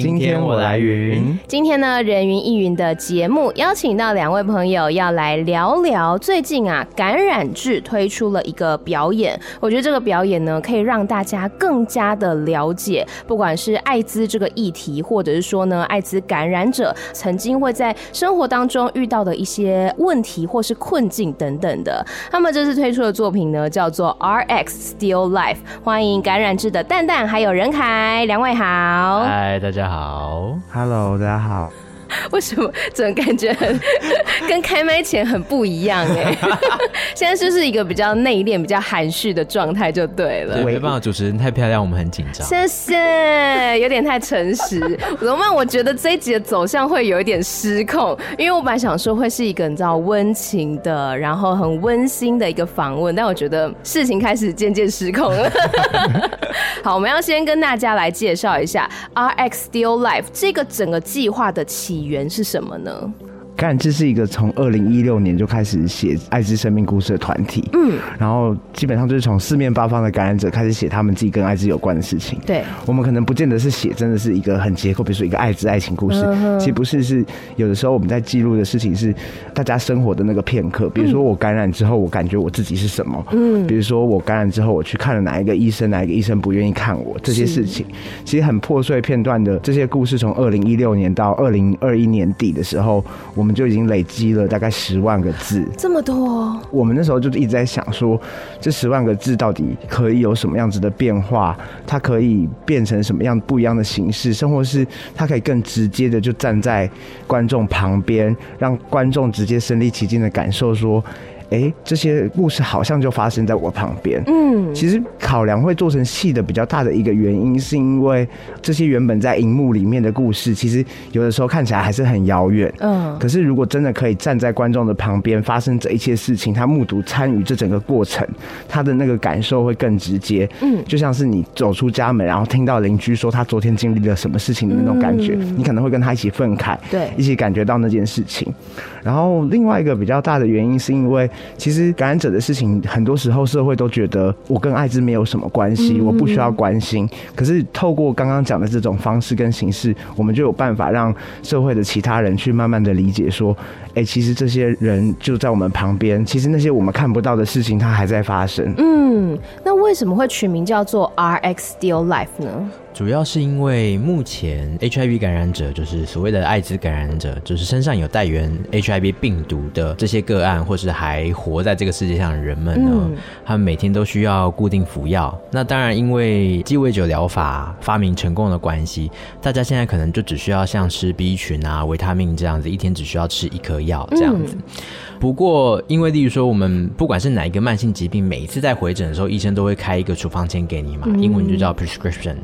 今天我来云。今天呢，人云亦云的节目邀请到两位朋友，要来聊聊最近啊，感染志推出了一个表演。我觉得这个表演呢，可以让大家更加的了解，不管是艾滋这个议题，或者是说呢，艾滋感染者曾经会在生活当中遇到的一些问题或是困境等等的。他们这次推出的作品呢，叫做 RX Still Life。欢迎感染志的蛋蛋还有任凯，两位好。嗨，大家。大家好，Hello，大家好。为什么总感觉很 跟开麦前很不一样哎？现在就是一个比较内敛、比较含蓄的状态就对了。没办法，主持人太漂亮，我们很紧张。谢谢，有点太诚实。罗曼？我觉得这一集的走向会有一点失控，因为我本来想说会是一个你知道温情的，然后很温馨的一个访问，但我觉得事情开始渐渐失控了。好，我们要先跟大家来介绍一下 RX Still Life 这个整个计划的起缘是什么呢？感染志是一个从二零一六年就开始写艾滋生命故事的团体，嗯，然后基本上就是从四面八方的感染者开始写他们自己跟艾滋有关的事情。对，我们可能不见得是写真的是一个很结构，比如说一个艾滋爱情故事，嗯、其实不是，是有的时候我们在记录的事情是大家生活的那个片刻。比如说我感染之后，我感觉我自己是什么，嗯，比如说我感染之后，我去看了哪一个医生，哪一个医生不愿意看我，这些事情。其实很破碎片段的这些故事，从二零一六年到二零二一年底的时候，我们就已经累积了大概十万个字，这么多。我们那时候就一直在想说，这十万个字到底可以有什么样子的变化？它可以变成什么样不一样的形式？生活是它可以更直接的就站在观众旁边，让观众直接身临其境的感受说。这些故事好像就发生在我旁边。嗯，其实考量会做成戏的比较大的一个原因，是因为这些原本在荧幕里面的故事，其实有的时候看起来还是很遥远。嗯，可是如果真的可以站在观众的旁边，发生这一切事情，他目睹参与这整个过程，他的那个感受会更直接。嗯，就像是你走出家门，然后听到邻居说他昨天经历了什么事情的那种感觉，嗯、你可能会跟他一起愤慨，对，一起感觉到那件事情。然后另外一个比较大的原因，是因为其实感染者的事情，很多时候社会都觉得我跟艾滋没有什么关系，我不需要关心。可是透过刚刚讲的这种方式跟形式，我们就有办法让社会的其他人去慢慢的理解也说，哎，其实这些人就在我们旁边，其实那些我们看不到的事情，它还在发生。嗯，那为什么会取名叫做 RX Steel Life 呢？主要是因为目前 HIV 感染者，就是所谓的艾滋感染者，就是身上有带原 HIV 病毒的这些个案，或是还活在这个世界上的人们呢，嗯、他们每天都需要固定服药。那当然，因为鸡尾酒疗法发明成功的关系，大家现在可能就只需要像吃 B 群啊、维他命这样子，一天只需要吃一颗药这样子。嗯不过，因为例如说，我们不管是哪一个慢性疾病，每一次在回诊的时候，医生都会开一个处方签给你嘛，英文就叫 prescription。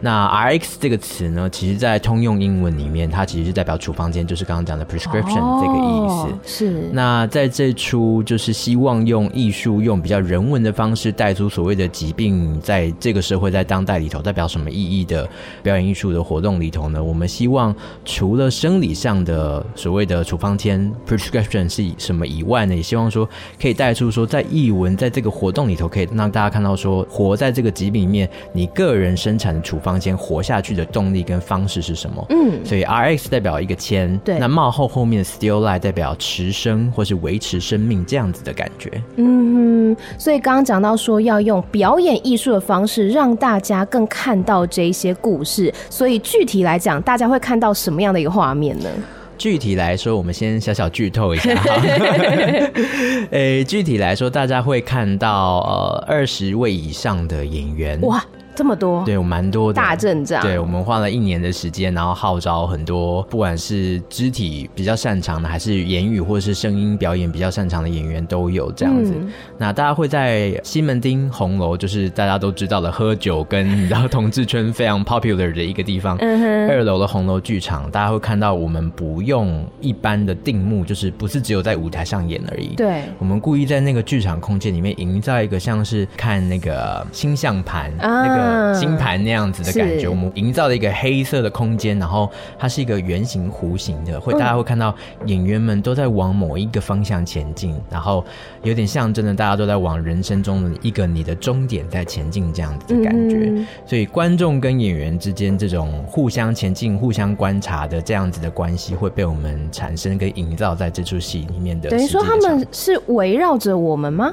那 RX 这个词呢，其实在通用英文里面，它其实是代表处方间，就是刚刚讲的 prescription 这个意思。哦、是。那在这出就是希望用艺术、用比较人文的方式带出所谓的疾病，在这个社会在当代里头代表什么意义的表演艺术的活动里头呢，我们希望除了生理上的所谓的处方间 prescription 是以什么以外呢，也希望说可以带出说，在艺文在这个活动里头，可以让大家看到说，活在这个疾病里面，你个人生产的处方间活下去的动力跟方式是什么？嗯，所以 RX 代表一个签，对，那冒后后面的 Still Life 代表持生或是维持生命这样子的感觉。嗯哼，所以刚刚讲到说要用表演艺术的方式让大家更看到这一些故事，所以具体来讲，大家会看到什么样的一个画面呢？具体来说，我们先小小剧透一下哈。诶、欸，具体来说，大家会看到呃二十位以上的演员哇。这么多，对，我蛮多的大阵仗。对，我们花了一年的时间，然后号召很多，不管是肢体比较擅长的，还是言语或者是声音表演比较擅长的演员都有这样子。嗯、那大家会在西门町红楼，就是大家都知道的喝酒跟你知道同志圈非常 popular 的一个地方。二楼的红楼剧场，大家会看到我们不用一般的定目，就是不是只有在舞台上演而已。对。我们故意在那个剧场空间里面营造一个像是看那个星象盘、啊、那个。个星盘那样子的感觉。是我们营造了一个黑色的空间，然后它是一个圆形弧形的，会大家会看到演员们都在往某一个方向前进，然后有点象征的大家都在往人生中的一个你的终点在前进这样子的感觉。嗯、所以观众跟演员之间这种互相前进、互相观察的这样子的关系，会被我们产生跟营造在这出戏里面的。等于说他们是围绕着我们吗？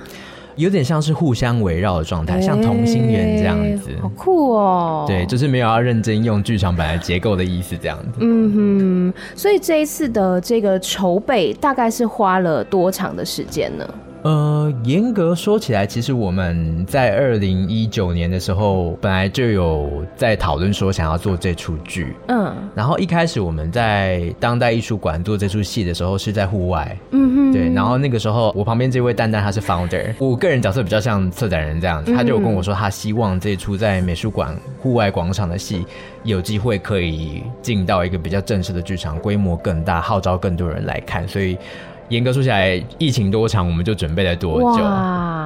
有点像是互相围绕的状态，欸、像同心圆这样子，好酷哦！对，就是没有要认真用剧场版的结构的意思，这样子。嗯哼，所以这一次的这个筹备大概是花了多长的时间呢？呃，严格说起来，其实我们在二零一九年的时候，本来就有在讨论说想要做这出剧。嗯，然后一开始我们在当代艺术馆做这出戏的时候是在户外。嗯哼，对。然后那个时候，我旁边这位蛋蛋他是 founder，我个人角色比较像策展人这样子，他就有跟我说，他希望这出在美术馆户外广场的戏有机会可以进到一个比较正式的剧场，规模更大，号召更多人来看，所以。严格说起来，疫情多长，我们就准备了多久？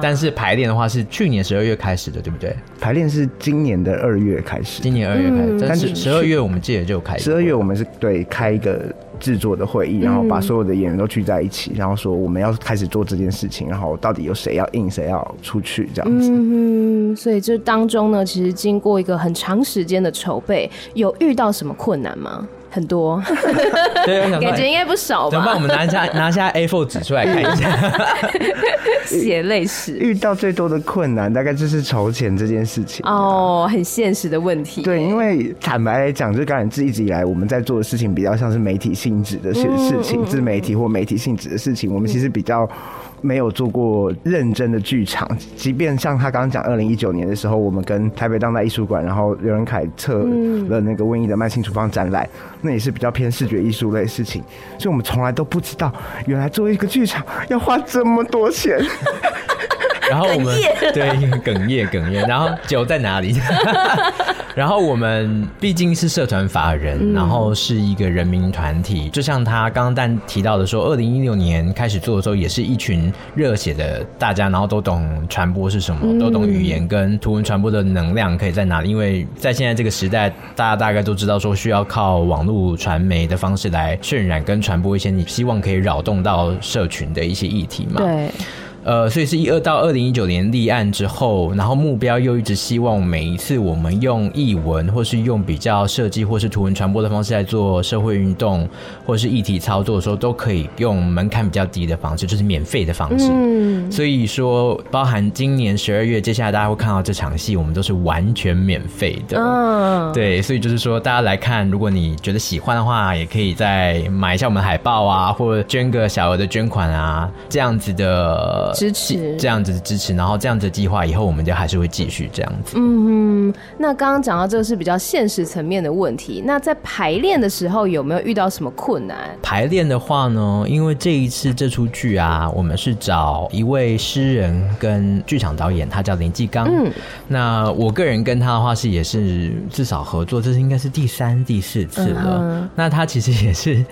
但是排练的话是去年十二月开始的，对不对？排练是今年的二月开始。今年二月开始，嗯、但是十二月我们记得就开始。十二月我们是对开一个制作的会议，然后把所有的演员都聚在一起，然后说我们要开始做这件事情，然后到底有谁要应，谁要出去这样子。嗯，所以这当中呢，其实经过一个很长时间的筹备，有遇到什么困难吗？很多，对，感觉应该不少吧？怎么办？我们拿下 拿下 A4 纸出来看一下，血泪史。遇到最多的困难，大概就是筹钱这件事情。哦，很现实的问题。对，因为坦白来讲，就感染自一直以来我们在做的事情，比较像是媒体性质的事事情，自媒体或媒体性质的事情，我们其实比较。没有做过认真的剧场，即便像他刚刚讲，二零一九年的时候，我们跟台北当代艺术馆，然后刘仁凯策了那个瘟疫的慢性处方展览，嗯、那也是比较偏视觉艺术类的事情，所以我们从来都不知道，原来做一个剧场要花这么多钱。然后我们对哽咽 哽咽，然后酒在哪里？然后我们毕竟是社团法人，嗯、然后是一个人民团体，就像他刚刚但提到的说，二零一六年开始做的时候，也是一群热血的大家，然后都懂传播是什么，嗯、都懂语言跟图文传播的能量可以在哪里。因为在现在这个时代，大家大概都知道说，需要靠网络传媒的方式来渲染跟传播一些你希望可以扰动到社群的一些议题嘛。对。呃，所以是一二到二零一九年立案之后，然后目标又一直希望每一次我们用译文或是用比较设计或是图文传播的方式来做社会运动或是议题操作的时候，都可以用门槛比较低的方式，就是免费的方式。嗯，所以说包含今年十二月，接下来大家会看到这场戏，我们都是完全免费的。嗯，对，所以就是说大家来看，如果你觉得喜欢的话，也可以再买一下我们海报啊，或者捐个小额的捐款啊，这样子的。支持这样子的支持，然后这样子的计划以后我们就还是会继续这样子。嗯哼，那刚刚讲到这个是比较现实层面的问题，那在排练的时候有没有遇到什么困难？排练的话呢，因为这一次这出剧啊，我们是找一位诗人跟剧场导演，他叫林继刚。嗯，那我个人跟他的话是也是至少合作，这是应该是第三、第四次了。嗯、那他其实也是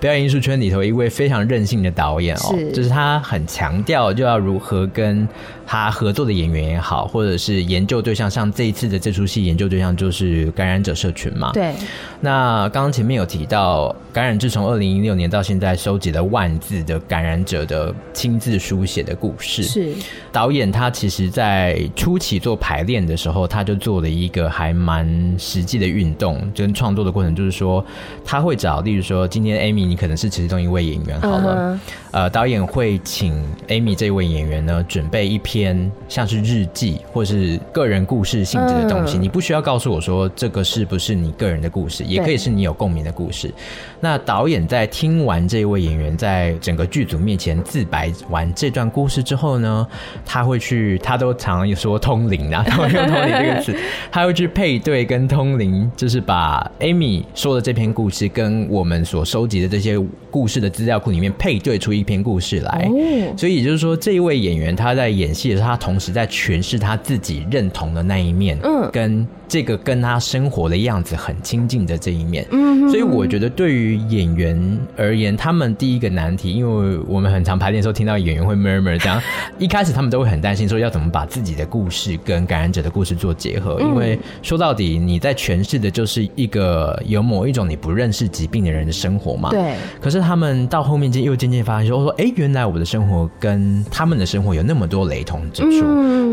表演艺术圈里头一位非常任性的导演哦，是就是他很强调就要。要如何跟他合作的演员也好，或者是研究对象，像这一次的这出戏，研究对象就是感染者社群嘛。对。那刚刚前面有提到，感染自从二零一六年到现在收集了万字的感染者的亲自书写的故事。是。导演他其实在初期做排练的时候，他就做了一个还蛮实际的运动，跟创作的过程，就是说他会找，例如说今天 Amy，你可能是其中一位演员，好了，uh huh. 呃，导演会请 Amy 这位。演员呢，准备一篇像是日记或是个人故事性质的东西，嗯、你不需要告诉我说这个是不是你个人的故事，也可以是你有共鸣的故事。那导演在听完这位演员在整个剧组面前自白完这段故事之后呢，他会去，他都常常说通灵啊，他会用通灵这个词，他会去配对跟通灵，就是把 Amy 说的这篇故事跟我们所收集的这些故事的资料库里面配对出一篇故事来。哦、所以也就是说这。这位演员他在演戏戏的时候，他同时在诠释他自己认同的那一面，嗯，跟这个跟他生活的样子很亲近的这一面，嗯，所以我觉得对于演员而言，他们第一个难题，因为我们很常排练的时候听到演员会 murmur 这样，一开始他们都会很担心说要怎么把自己的故事跟感染者的故事做结合，因为说到底你在诠释的就是一个有某一种你不认识疾病的人的生活嘛，对。可是他们到后面渐又渐渐发现说，说哎，原来我的生活跟他们的生活有那么多雷同之处，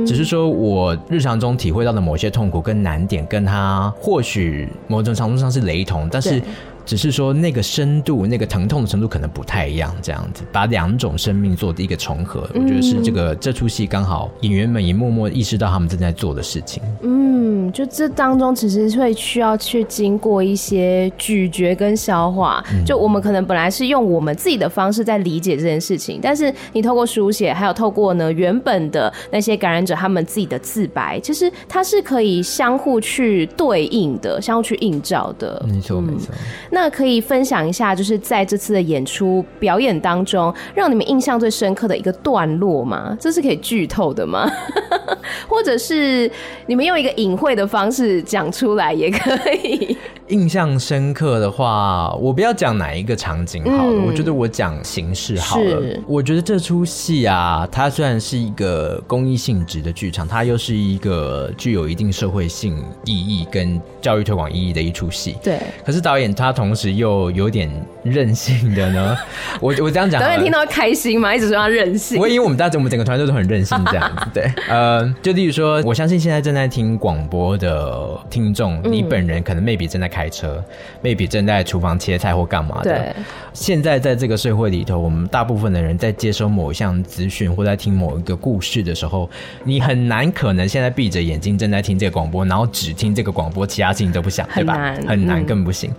只是说我日常中体会到的某些痛苦跟难点，跟他或许某种程度上是雷同，但是。只是说那个深度、那个疼痛的程度可能不太一样，这样子把两种生命做的一个重合，我觉得是这个这出戏刚好演员们也默默意识到他们正在做的事情。嗯，就这当中其实会需要去经过一些咀嚼跟消化。就我们可能本来是用我们自己的方式在理解这件事情，但是你透过书写，还有透过呢原本的那些感染者他们自己的自白，其实它是可以相互去对应的，相互去映照的。没错，没错。那可以分享一下，就是在这次的演出表演当中，让你们印象最深刻的一个段落吗？这是可以剧透的吗？或者是你们用一个隐晦的方式讲出来也可以。印象深刻的话，我不要讲哪一个场景好了，嗯、我觉得我讲形式好了。我觉得这出戏啊，它虽然是一个公益性质的剧场，它又是一个具有一定社会性意义跟教育推广意义的一出戏。对。可是导演他同时又有点任性的呢。我我这样讲，导演听到开心吗？一直说他任性。我以为我们大家我们整个团队都很任性这样子。对。呃，就例如说，我相信现在正在听广播的听众，嗯、你本人可能 maybe 正在开。开车，maybe 正在厨房切菜或干嘛的。现在在这个社会里头，我们大部分的人在接收某一项资讯或在听某一个故事的时候，你很难可能现在闭着眼睛正在听这个广播，然后只听这个广播，其他事情都不想，对吧？很难，很难，更不行。嗯、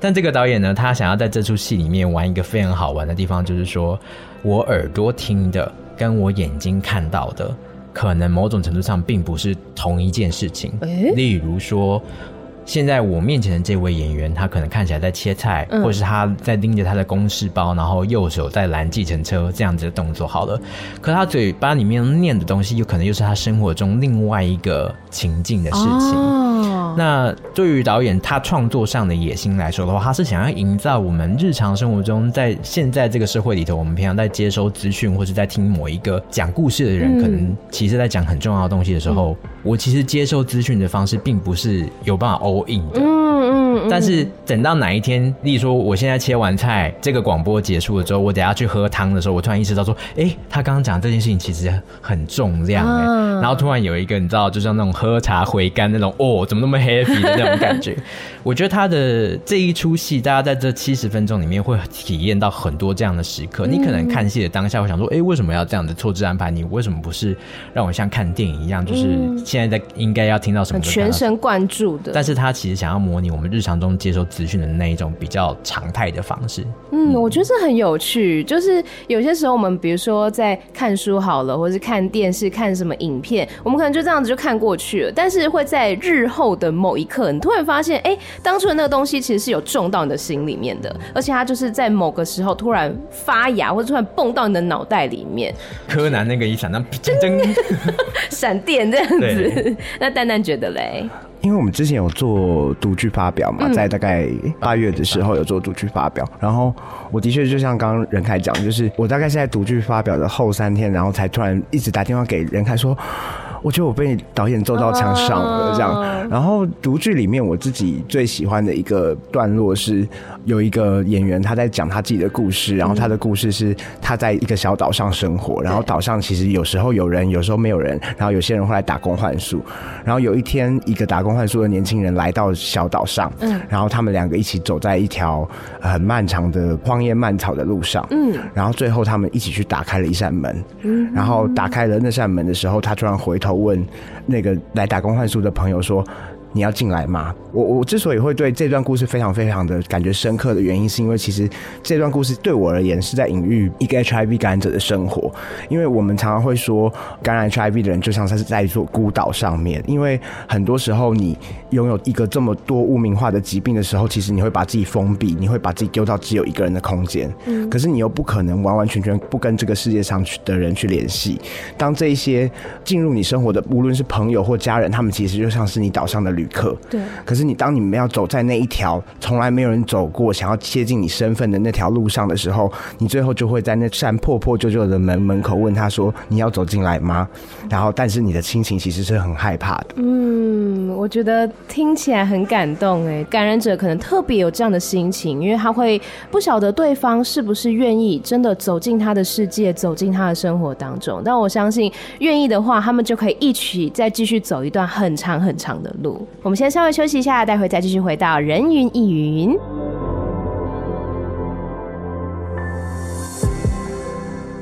但这个导演呢，他想要在这出戏里面玩一个非常好玩的地方，就是说我耳朵听的跟我眼睛看到的，可能某种程度上并不是同一件事情。欸、例如说。现在我面前的这位演员，他可能看起来在切菜，嗯、或是他在拎着他的公事包，然后右手在拦计程车这样子的动作。好了，可他嘴巴里面念的东西，有可能又是他生活中另外一个情境的事情。哦、那对于导演他创作上的野心来说的话，他是想要营造我们日常生活中，在现在这个社会里头，我们平常在接收资讯或是在听某一个讲故事的人，嗯、可能其实在讲很重要的东西的时候，嗯、我其实接收资讯的方式，并不是有办法欧。嗯嗯，嗯，但是等到哪一天，例如说我现在切完菜，这个广播结束了之后，我等下去喝汤的时候，我突然意识到说，哎、欸，他刚刚讲这件事情其实很重量然后突然有一个你知道，就像那种喝茶回甘那种，哦，怎么那么 happy 的那种感觉。我觉得他的这一出戏，大家在这七十分钟里面会体验到很多这样的时刻。你可能看戏的当下会想说，哎、欸，为什么要这样的错置安排？你为什么不是让我像看电影一样，就是现在在应该要听到什么，全神贯注的？但是。他其实想要模拟我们日常中接收资讯的那一种比较常态的方式。嗯，我觉得这很有趣。就是有些时候我们比如说在看书好了，或是看电视、看什么影片，我们可能就这样子就看过去了。但是会在日后的某一刻，你突然发现，哎、欸，当初的那个东西其实是有种到你的心里面的，而且它就是在某个时候突然发芽，或者突然蹦到你的脑袋里面。柯南那个一闪，那真真 闪电这样子。那蛋蛋觉得嘞？因为我们之前有做独剧发表嘛，在大概八月的时候有做独剧发表，然后我的确就像刚刚任凯讲，就是我大概是在独剧发表的后三天，然后才突然一直打电话给任凯说。我觉得我被导演揍到墙上了，这样。然后独剧里面我自己最喜欢的一个段落是，有一个演员他在讲他自己的故事，然后他的故事是他在一个小岛上生活，然后岛上其实有时候有人，有时候没有人，然后有些人会来打工换宿。然后有一天，一个打工换宿的年轻人来到小岛上，嗯，然后他们两个一起走在一条很漫长的荒野漫草的路上，嗯，然后最后他们一起去打开了一扇门，嗯，然后打开了那扇门的时候，他突然回头。问那个来打工换宿的朋友说：“你要进来吗？我我之所以会对这段故事非常非常的感觉深刻的原因，是因为其实这段故事对我而言是在隐喻一个 HIV 感染者的生活。因为我们常常会说，感染 HIV 的人就像他是在一座孤岛上面，因为很多时候你拥有一个这么多污名化的疾病的时候，其实你会把自己封闭，你会把自己丢到只有一个人的空间。嗯，可是你又不可能完完全全不跟这个世界上去的人去联系。当这一些进入你生活的，无论是朋友或家人，他们其实就像是你岛上的旅客。对。可是你当你们要走在那一条从来没有人走过、想要接近你身份的那条路上的时候，你最后就会在那扇破破旧旧的门门口问他说：“你要走进来吗？”然后，但是你的心情其实是很害怕的。嗯，我觉得听起来很感动哎，感染者可能特别有这样的心情，因为他会不晓得对方是不是愿意真的走进他的世界，走进他的生活当中。但我相信，愿意的话，他们就可以一起再继续走一段很长很长的路。我们先稍微休息一下，待会再继续回到人云亦云。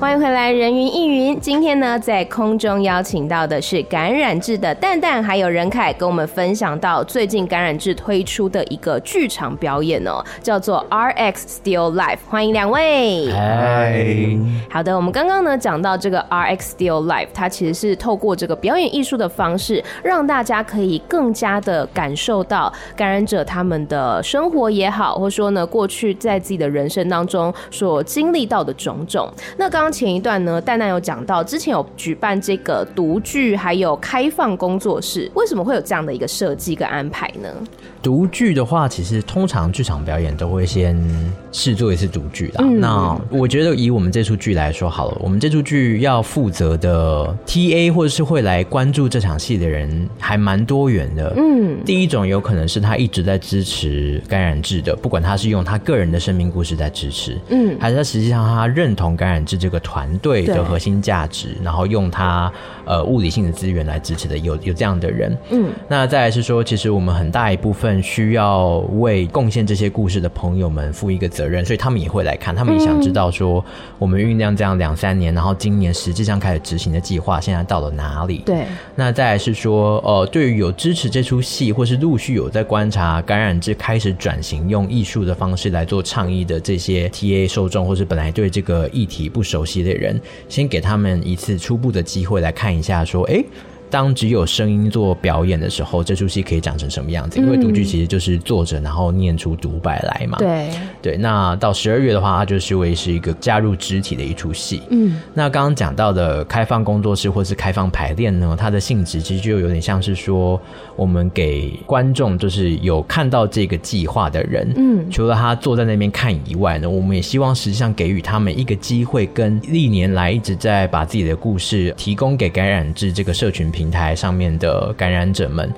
欢迎回来，人云亦云。今天呢，在空中邀请到的是感染志的蛋蛋，还有任凯，跟我们分享到最近感染志推出的一个剧场表演哦，叫做 RX Still Life。欢迎两位。嗨，好的，我们刚刚呢讲到这个 RX Still Life，它其实是透过这个表演艺术的方式，让大家可以更加的感受到感染者他们的生活也好，或说呢过去在自己的人生当中所经历到的种种。那刚刚。前一段呢，蛋蛋有讲到，之前有举办这个独剧，还有开放工作室，为什么会有这样的一个设计跟安排呢？读剧的话，其实通常剧场表演都会先试做一次独剧的。嗯、那我觉得以我们这出剧来说好了，我们这出剧要负责的 TA 或者是会来关注这场戏的人还蛮多元的。嗯，第一种有可能是他一直在支持感染制的，不管他是用他个人的生命故事在支持，嗯，还是他实际上他认同感染制这个团队的核心价值，然后用他呃物理性的资源来支持的，有有这样的人。嗯，那再来是说，其实我们很大一部分。需要为贡献这些故事的朋友们负一个责任，所以他们也会来看，他们也想知道说我们酝酿这样两三年，然后今年实际上开始执行的计划现在到了哪里？对。那再来是说，呃，对于有支持这出戏，或是陆续有在观察感染志开始转型用艺术的方式来做倡议的这些 TA 受众，或是本来对这个议题不熟悉的人，先给他们一次初步的机会来看一下，说，哎。当只有声音做表演的时候，这出戏可以长成什么样子？因为独剧其实就是坐着，然后念出独白来嘛。对对。那到十二月的话，它就是为是一个加入肢体的一出戏。嗯。那刚刚讲到的开放工作室或是开放排练呢，它的性质其实就有点像是说，我们给观众就是有看到这个计划的人，嗯，除了他坐在那边看以外呢，我们也希望实际上给予他们一个机会，跟历年来一直在把自己的故事提供给感染至这个社群平平台上面的感染者们。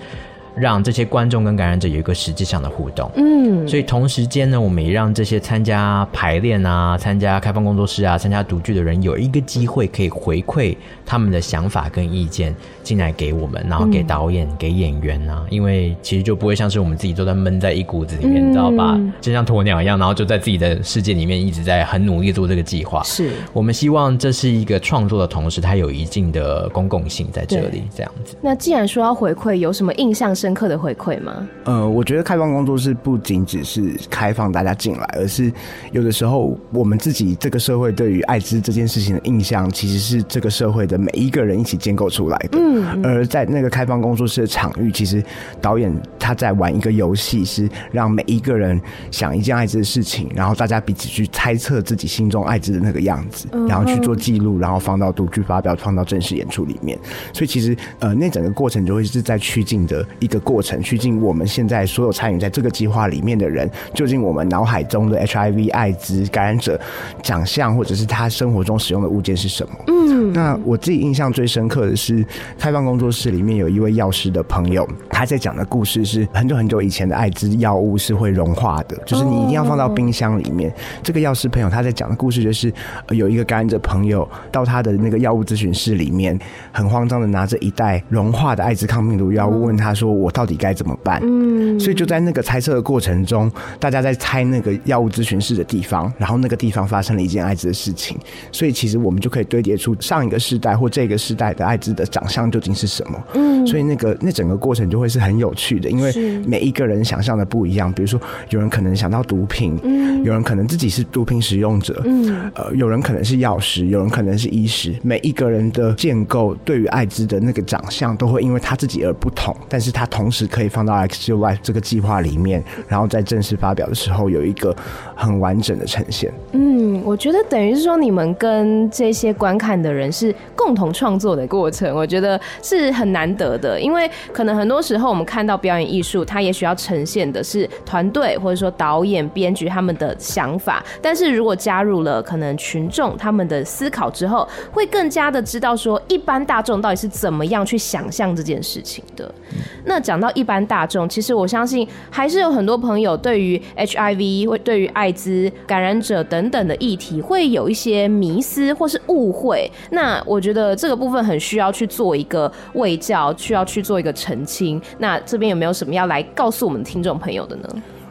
让这些观众跟感染者有一个实际上的互动，嗯，所以同时间呢，我们也让这些参加排练啊、参加开放工作室啊、参加独剧的人有一个机会可以回馈他们的想法跟意见进来给我们，然后给导演、嗯、给演员啊，因为其实就不会像是我们自己都在闷在一股子里面，嗯、你知道吧？就像鸵鸟一样，然后就在自己的世界里面一直在很努力做这个计划。是我们希望这是一个创作的同时，它有一定的公共性在这里，这样子。那既然说要回馈，有什么印象深刻的回馈吗？呃，我觉得开放工作室不仅只是开放大家进来，而是有的时候我们自己这个社会对于艾滋这件事情的印象，其实是这个社会的每一个人一起建构出来的。嗯，而在那个开放工作室的场域，其实导演他在玩一个游戏，是让每一个人想一件艾滋的事情，然后大家彼此去猜测自己心中艾滋的那个样子，然后去做记录，然后放到独剧发表，放到正式演出里面。所以其实呃，那整个过程就会是在趋近的一个过程。去进我们现在所有参与在这个计划里面的人，究竟我们脑海中的 HIV 艾滋感染者长相，或者是他生活中使用的物件是什么？嗯，那我自己印象最深刻的是开放工作室里面有一位药师的朋友，他在讲的故事是很久很久以前的艾滋药物是会融化的，就是你一定要放到冰箱里面。这个药师朋友他在讲的故事就是有一个感染者朋友到他的那个药物咨询室里面，很慌张的拿着一袋融化的艾滋抗病毒药物，问他说：“我到底该？”该怎么办？嗯，所以就在那个猜测的过程中，大家在猜那个药物咨询室的地方，然后那个地方发生了一件艾滋的事情，所以其实我们就可以堆叠出上上一个世代或这个世代的艾滋的长相究竟是什么？嗯，所以那个那整个过程就会是很有趣的，因为每一个人想象的不一样。比如说，有人可能想到毒品，嗯，有人可能自己是毒品使用者，嗯，呃，有人可能是药师，有人可能是医师。每一个人的建构对于艾滋的那个长相都会因为他自己而不同，但是他同时可以放到 XUY 这个计划里面，然后在正式发表的时候有一个很完整的呈现。嗯，我觉得等于是说你们跟这些观看的人是共同创作的过程，我觉得是很难得的。因为可能很多时候我们看到表演艺术，它也许要呈现的是团队或者说导演、编剧他们的想法，但是如果加入了可能群众他们的思考之后，会更加的知道说一般大众到底是怎么样去想象这件事情的。那讲到一般大众，其实我相信还是有很多朋友对于 HIV 或对于艾滋感染者等等的议题会有一些迷思或是误会。那我觉得这个部分很需要去做一个卫教，需要去做一个澄清。那这边有没有什么要来告诉我们听众朋友的呢？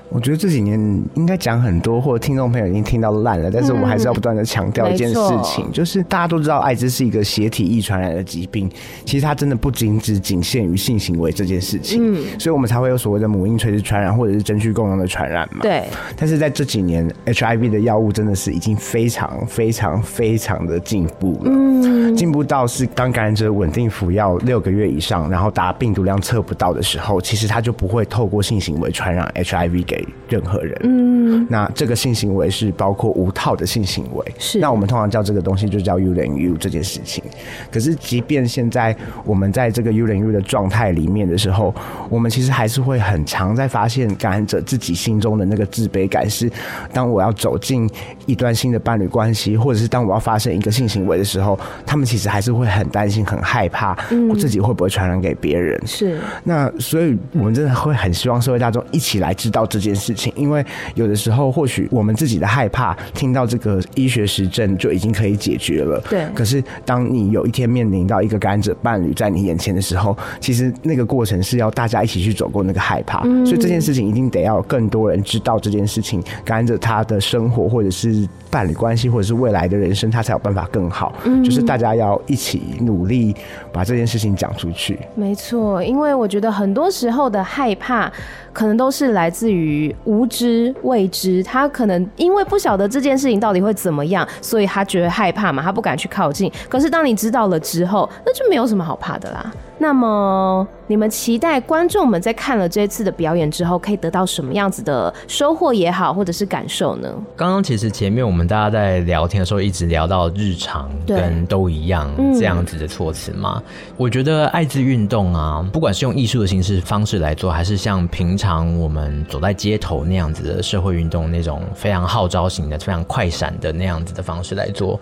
我觉得这几年应该讲很多，或者听众朋友已经听到烂了，但是我们还是要不断的强调一件事情，嗯、就是大家都知道艾滋是一个血体易传染的疾病，其实它真的不仅只仅限于性行为这件事情，嗯，所以我们才会有所谓的母婴垂直传染或者是真菌共用的传染嘛，对。但是在这几年，HIV 的药物真的是已经非常非常非常的进步了，嗯，进步到是当感染者稳定服药六个月以上，然后达病毒量测不到的时候，其实他就不会透过性行为传染 HIV 给。任何人，嗯，那这个性行为是包括无套的性行为，是。那我们通常叫这个东西就叫 U 连 U 这件事情。可是，即便现在我们在这个 U 连 U 的状态里面的时候，我们其实还是会很常在发现感染者自己心中的那个自卑感，是当我要走进一段新的伴侣关系，或者是当我要发生一个性行为的时候，他们其实还是会很担心、很害怕，我自己会不会传染给别人？是。那所以，我们真的会很希望社会大众一起来知道这件事情，因为有的时候或许我们自己的害怕，听到这个医学实证就已经可以解决了。对。可是当你有一天面临到一个感染者伴侣在你眼前的时候，其实那个过程是要大家一起去走过那个害怕。嗯。所以这件事情一定得要更多人知道这件事情，感染者他的生活或者是伴侣关系或者是未来的人生，他才有办法更好。嗯。就是大家要一起努力把这件事情讲出去。没错，因为我觉得很多时候的害怕。可能都是来自于无知、未知，他可能因为不晓得这件事情到底会怎么样，所以他觉得害怕嘛，他不敢去靠近。可是当你知道了之后，那就没有什么好怕的啦。那么，你们期待观众们在看了这次的表演之后，可以得到什么样子的收获也好，或者是感受呢？刚刚其实前面我们大家在聊天的时候，一直聊到日常跟都一样这样子的措辞嘛。我觉得爱滋运动啊，不管是用艺术的形式方式来做，还是像平常我们走在街头那样子的社会运动，那种非常号召型的、非常快闪的那样子的方式来做。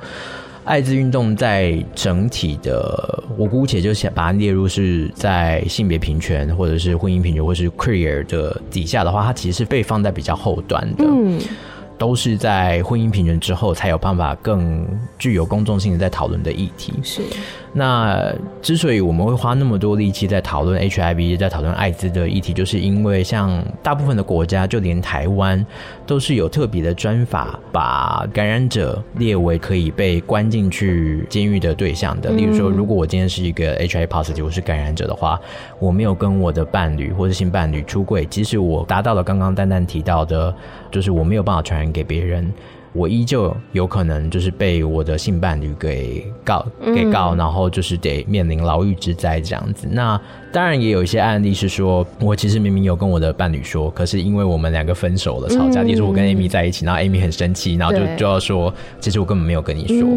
艾滋运动在整体的，我姑且就想把它列入是在性别平权或者是婚姻平权或是 career 的底下的话，它其实是被放在比较后端的，都是在婚姻平权之后才有办法更具有公众性的在讨论的议题，是。那之所以我们会花那么多力气在讨论 HIV，在讨论艾滋的议题，就是因为像大部分的国家，就连台湾都是有特别的专法，把感染者列为可以被关进去监狱的对象的。例如说，如果我今天是一个 HIV positive，我是感染者的话，我没有跟我的伴侣或者性伴侣出柜，即使我达到了刚刚丹丹提到的，就是我没有办法传给别人。我依旧有可能就是被我的性伴侣给告给告，然后就是得面临牢狱之灾这样子。那当然也有一些案例是说，我其实明明有跟我的伴侣说，可是因为我们两个分手了，吵架，例如我跟 Amy 在一起，然后 Amy 很生气，然后就就要说，其实我根本没有跟你说。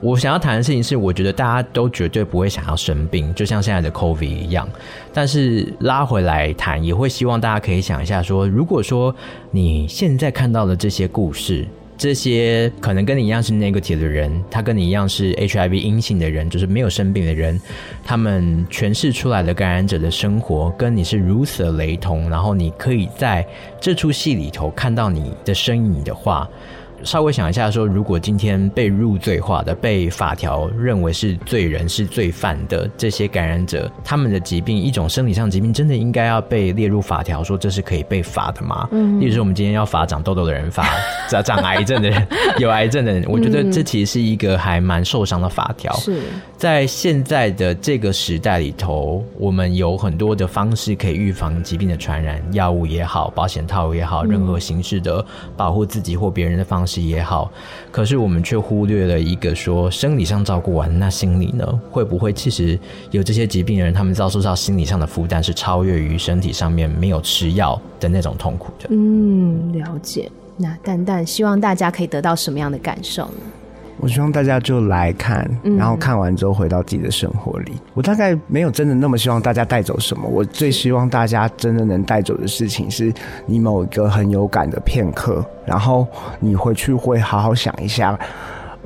我想要谈的事情是，我觉得大家都绝对不会想要生病，就像现在的 COVID 一样。但是拉回来谈，也会希望大家可以想一下说，如果说你现在看到的这些故事。这些可能跟你一样是 negative 的人，他跟你一样是 HIV 阴性的人，就是没有生病的人，他们诠释出来的感染者的生活跟你是如此的雷同，然后你可以在这出戏里头看到你的身影的话，稍微想一下说，如果今天被入罪化的、被法条认为是罪人、是罪犯的这些感染者，他们的疾病，一种生理上疾病，真的应该要被列入法条，说这是可以被罚的吗？嗯，例如说我们今天要罚长痘痘的人，罚长长癌症的人，有癌症的人，我觉得这其实是一个还蛮受伤的法条。是在现在的这个时代里头，我们有很多的方式可以预防疾病的传染，药物也好，保险套也好，任何形式的保护自己或别人的方式也好，可是我们却忽略了一个说，生理上照顾完，那心理呢？会不会其实有这些疾病的人，他们遭受到心理上的负担是超越于身体上面没有吃药的那种痛苦的？嗯，了解。那蛋蛋希望大家可以得到什么样的感受呢？我希望大家就来看，然后看完之后回到自己的生活里。嗯、我大概没有真的那么希望大家带走什么，我最希望大家真的能带走的事情是你某一个很有感的片刻，然后你回去会好好想一下。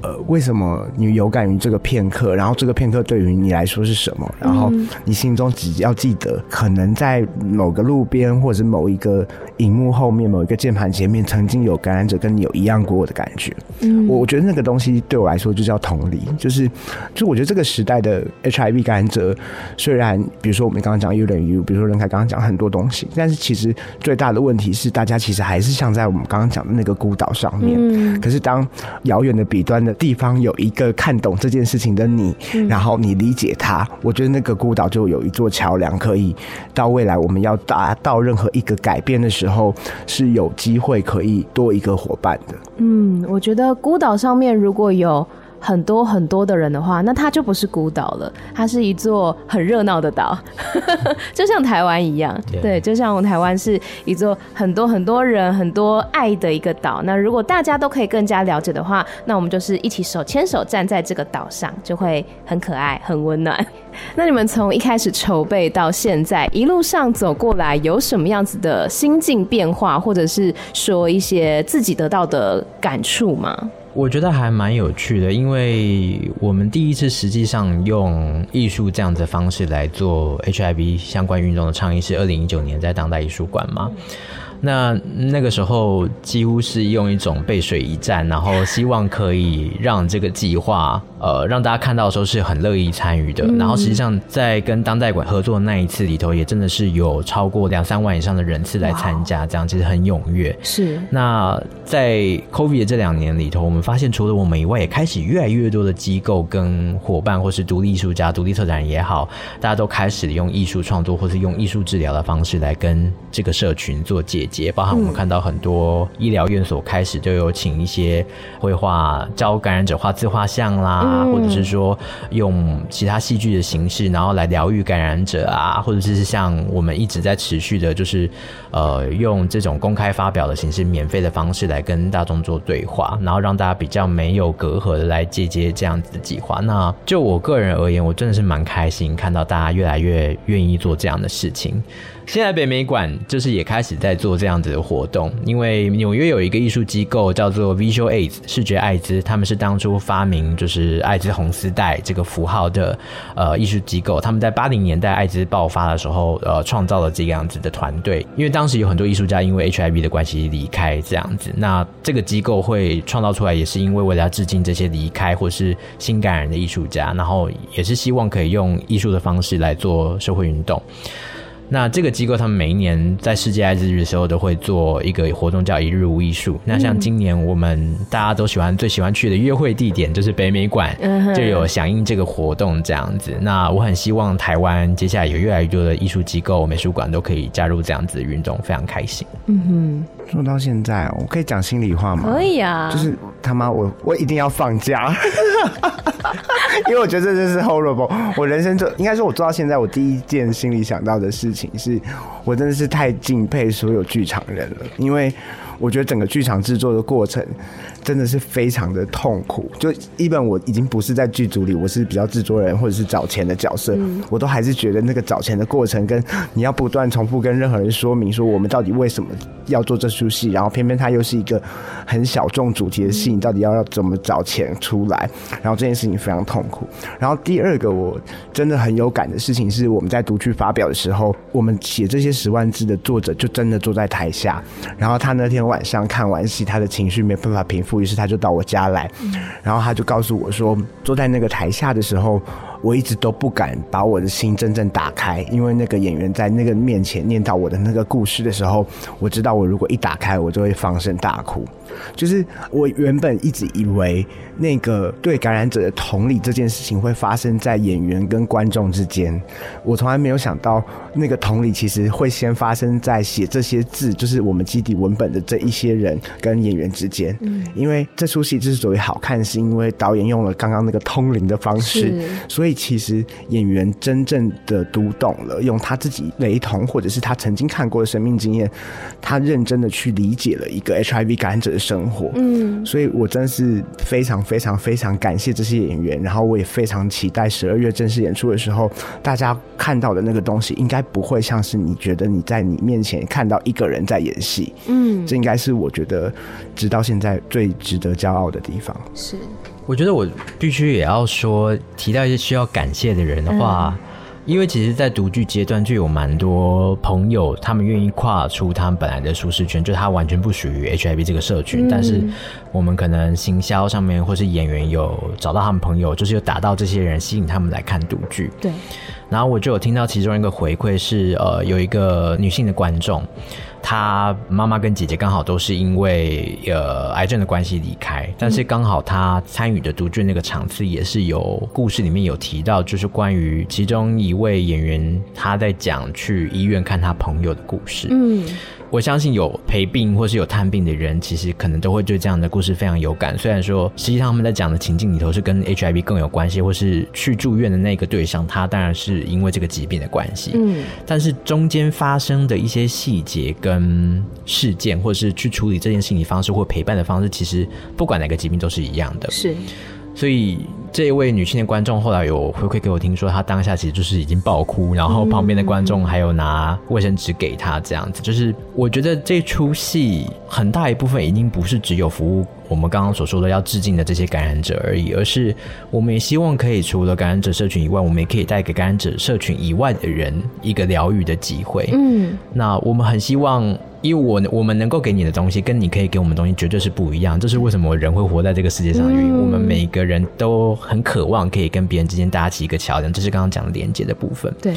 呃，为什么你有感于这个片刻？然后这个片刻对于你来说是什么？然后你心中只要记得，可能在某个路边，或者是某一个荧幕后面，某一个键盘前面，曾经有感染者跟你有一样过的感觉。嗯，我我觉得那个东西对我来说就叫同理，就是就我觉得这个时代的 HIV 感染者，虽然比如说我们刚刚讲 U 等于 U，比如说任凯刚刚讲很多东西，但是其实最大的问题是，大家其实还是像在我们刚刚讲的那个孤岛上面。嗯，可是当遥远的彼端的地方有一个看懂这件事情的你，嗯、然后你理解他，我觉得那个孤岛就有一座桥梁，可以到未来我们要达到任何一个改变的时候，是有机会可以多一个伙伴的。嗯，我觉得孤岛上面如果有。很多很多的人的话，那它就不是孤岛了，它是一座很热闹的岛，就像台湾一样。对，就像我们台湾是一座很多很多人、很多爱的一个岛。那如果大家都可以更加了解的话，那我们就是一起手牵手站在这个岛上，就会很可爱、很温暖。那你们从一开始筹备到现在一路上走过来，有什么样子的心境变化，或者是说一些自己得到的感触吗？我觉得还蛮有趣的，因为我们第一次实际上用艺术这样子的方式来做 HIV 相关运动的倡议，是二零一九年在当代艺术馆嘛。那那个时候几乎是用一种背水一战，然后希望可以让这个计划，呃，让大家看到的时候是很乐意参与的。然后实际上在跟当代馆合作的那一次里头，也真的是有超过两三万以上的人次来参加，这样其实很踊跃。是。那在 COVID 的这两年里头，我们发现除了我们以外，也开始越来越多的机构跟伙伴，或是独立艺术家、独立策展人也好，大家都开始用艺术创作或是用艺术治疗的方式来跟这个社群做接。节包含我们看到很多医疗院所开始就有请一些绘画教感染者画自画像啦，或者是说用其他戏剧的形式，然后来疗愈感染者啊，或者是像我们一直在持续的，就是呃用这种公开发表的形式，免费的方式来跟大众做对话，然后让大家比较没有隔阂的来借接这样子的计划。那就我个人而言，我真的是蛮开心看到大家越来越愿意做这样的事情。现在北美馆就是也开始在做这样子的活动，因为纽约有一个艺术机构叫做 Visual AIDS 视觉艾滋，他们是当初发明就是艾滋红丝带这个符号的呃艺术机构，他们在八零年代艾滋爆发的时候呃创造了这个样子的团队，因为当时有很多艺术家因为 HIV 的关系离开这样子，那这个机构会创造出来也是因为为了要致敬这些离开或是新感染的艺术家，然后也是希望可以用艺术的方式来做社会运动。那这个机构，他们每一年在世界艾滋日的时候，都会做一个活动，叫一日无艺术。那像今年我们大家都喜欢、最喜欢去的约会地点，就是北美馆，就有响应这个活动这样子。那我很希望台湾接下来有越来越多的艺术机构、美术馆都可以加入这样子的运动，非常开心。嗯哼，说到现在，我可以讲心里话吗？可以啊，就是他妈，我我一定要放假。因为我觉得这真是 horrible。我人生做应该说，我做到现在，我第一件心里想到的事情是，我真的是太敬佩所有剧场人了，因为我觉得整个剧场制作的过程。真的是非常的痛苦，就一本我已经不是在剧组里，我是比较制作人或者是找钱的角色，嗯、我都还是觉得那个找钱的过程，跟你要不断重复跟任何人说明说我们到底为什么要做这出戏，然后偏偏它又是一个很小众主题的戏，你到底要要怎么找钱出来？然后这件事情非常痛苦。然后第二个我真的很有感的事情是，我们在读剧发表的时候，我们写这些十万字的作者就真的坐在台下，然后他那天晚上看完戏，他的情绪没办法平复，于是他就到我家来，然后他就告诉我说，坐在那个台下的时候。我一直都不敢把我的心真正打开，因为那个演员在那个面前念到我的那个故事的时候，我知道我如果一打开，我就会放声大哭。就是我原本一直以为那个对感染者的同理这件事情会发生在演员跟观众之间，我从来没有想到那个同理其实会先发生在写这些字，就是我们基底文本的这一些人跟演员之间。嗯，因为这出戏之所以好看，是因为导演用了刚刚那个通灵的方式，所以。所以其实演员真正的读懂了，用他自己雷同或者是他曾经看过的生命经验，他认真的去理解了一个 HIV 感染者的生活。嗯，所以我真的是非常非常非常感谢这些演员，然后我也非常期待十二月正式演出的时候，大家看到的那个东西，应该不会像是你觉得你在你面前看到一个人在演戏。嗯，这应该是我觉得直到现在最值得骄傲的地方。是。我觉得我必须也要说，提到一些需要感谢的人的话，嗯、因为其实，在独剧阶段就有蛮多朋友，他们愿意跨出他们本来的舒适圈，就他完全不属于 HIV 这个社群，嗯、但是我们可能行销上面或是演员有找到他们朋友，就是有打到这些人，吸引他们来看独剧。对。然后我就有听到其中一个回馈是，呃，有一个女性的观众。他妈妈跟姐姐刚好都是因为呃癌症的关系离开，但是刚好他参与的读剧那个场次也是有故事里面有提到，就是关于其中一位演员他在讲去医院看他朋友的故事。嗯。我相信有陪病或是有探病的人，其实可能都会对这样的故事非常有感。虽然说，实际上他们在讲的情境里头是跟 HIV 更有关系，或是去住院的那个对象，他当然是因为这个疾病的关系。嗯，但是中间发生的一些细节跟嗯事件，或者是去处理这件事情的方式或陪伴的方式，其实不管哪个疾病都是一样的。是。所以这一位女性的观众后来有回馈给我，听说她当下其实就是已经爆哭，然后旁边的观众还有拿卫生纸给她，这样子。就是我觉得这出戏很大一部分已经不是只有服务我们刚刚所说的要致敬的这些感染者而已，而是我们也希望可以除了感染者社群以外，我们也可以带给感染者社群以外的人一个疗愈的机会。嗯，那我们很希望。因为我我们能够给你的东西，跟你可以给我们的东西绝对是不一样。这是为什么人会活在这个世界上的原因。嗯、我们每个人都很渴望可以跟别人之间搭起一个桥梁，这是刚刚讲的连接的部分。对。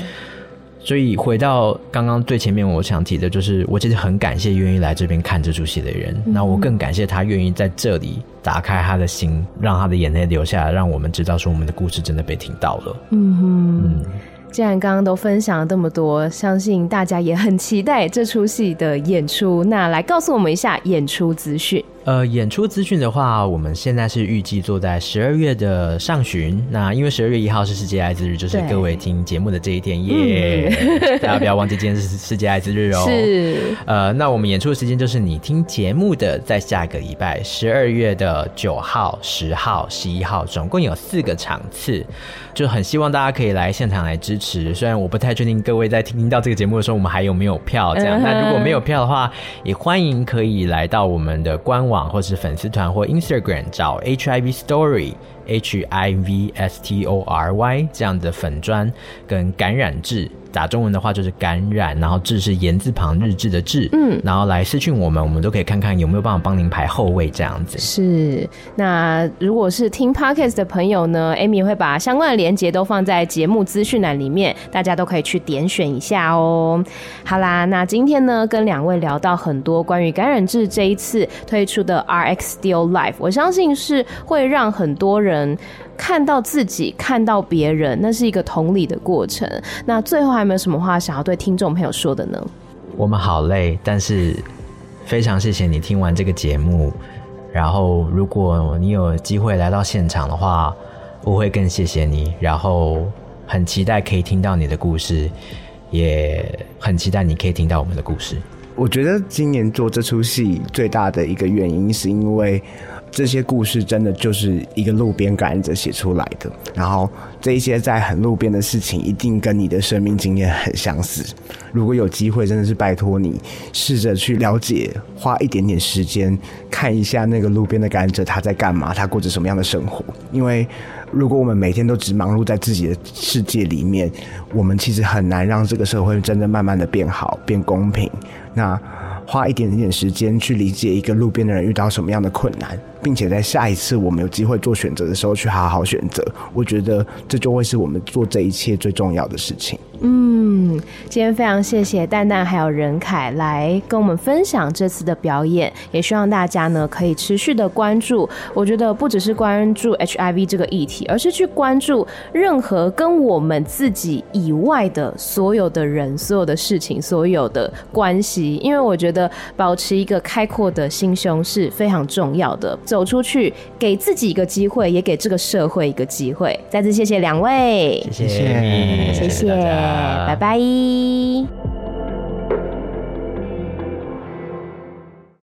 所以回到刚刚最前面，我想提的就是，我其实很感谢愿意来这边看这出戏的人。那、嗯、我更感谢他愿意在这里打开他的心，让他的眼泪流下来，让我们知道说我们的故事真的被听到了。嗯哼。嗯既然刚刚都分享了这么多，相信大家也很期待这出戏的演出。那来告诉我们一下演出资讯。呃，演出资讯的话，我们现在是预计做在十二月的上旬。那因为十二月一号是世界艾滋日，就是各位听节目的这一天耶。嗯、大家不要忘记今天是世界艾滋日哦。是。呃，那我们演出的时间就是你听节目的在下个礼拜十二月的九号、十号、十一号，总共有四个场次，就很希望大家可以来现场来支持。虽然我不太确定各位在听听到这个节目的时候，我们还有没有票这样。那、嗯、如果没有票的话，也欢迎可以来到我们的官网。或是粉丝团或 Instagram 找 HIV Story H I V S T O R Y 这样的粉砖跟感染志。打中文的话就是感染，然后志是言字旁日志的志，嗯，然后来私讯我们，我们都可以看看有没有办法帮您排后位这样子。是，那如果是听 Podcast 的朋友呢，Amy 会把相关的连接都放在节目资讯栏里面，大家都可以去点选一下哦。好啦，那今天呢跟两位聊到很多关于感染志这一次推出的 RX Still Life，我相信是会让很多人。看到自己，看到别人，那是一个同理的过程。那最后还有没有什么话想要对听众朋友说的呢？我们好累，但是非常谢谢你听完这个节目。然后，如果你有机会来到现场的话，我会更谢谢你。然后，很期待可以听到你的故事，也很期待你可以听到我们的故事。我觉得今年做这出戏最大的一个原因，是因为。这些故事真的就是一个路边感染者写出来的，然后这一些在很路边的事情，一定跟你的生命经验很相似。如果有机会，真的是拜托你试着去了解，花一点点时间看一下那个路边的感染者他在干嘛，他过着什么样的生活。因为如果我们每天都只忙碌在自己的世界里面，我们其实很难让这个社会真的慢慢的变好、变公平。那。花一点点时间去理解一个路边的人遇到什么样的困难，并且在下一次我们有机会做选择的时候去好好选择。我觉得这就会是我们做这一切最重要的事情。嗯，今天非常谢谢蛋蛋还有任凯来跟我们分享这次的表演，也希望大家呢可以持续的关注。我觉得不只是关注 HIV 这个议题，而是去关注任何跟我们自己以外的所有的人、所有的事情、所有的关系。因为我觉得保持一个开阔的心胸是非常重要的。走出去，给自己一个机会，也给这个社会一个机会。再次谢谢两位，谢谢，谢谢，谢谢。拜拜。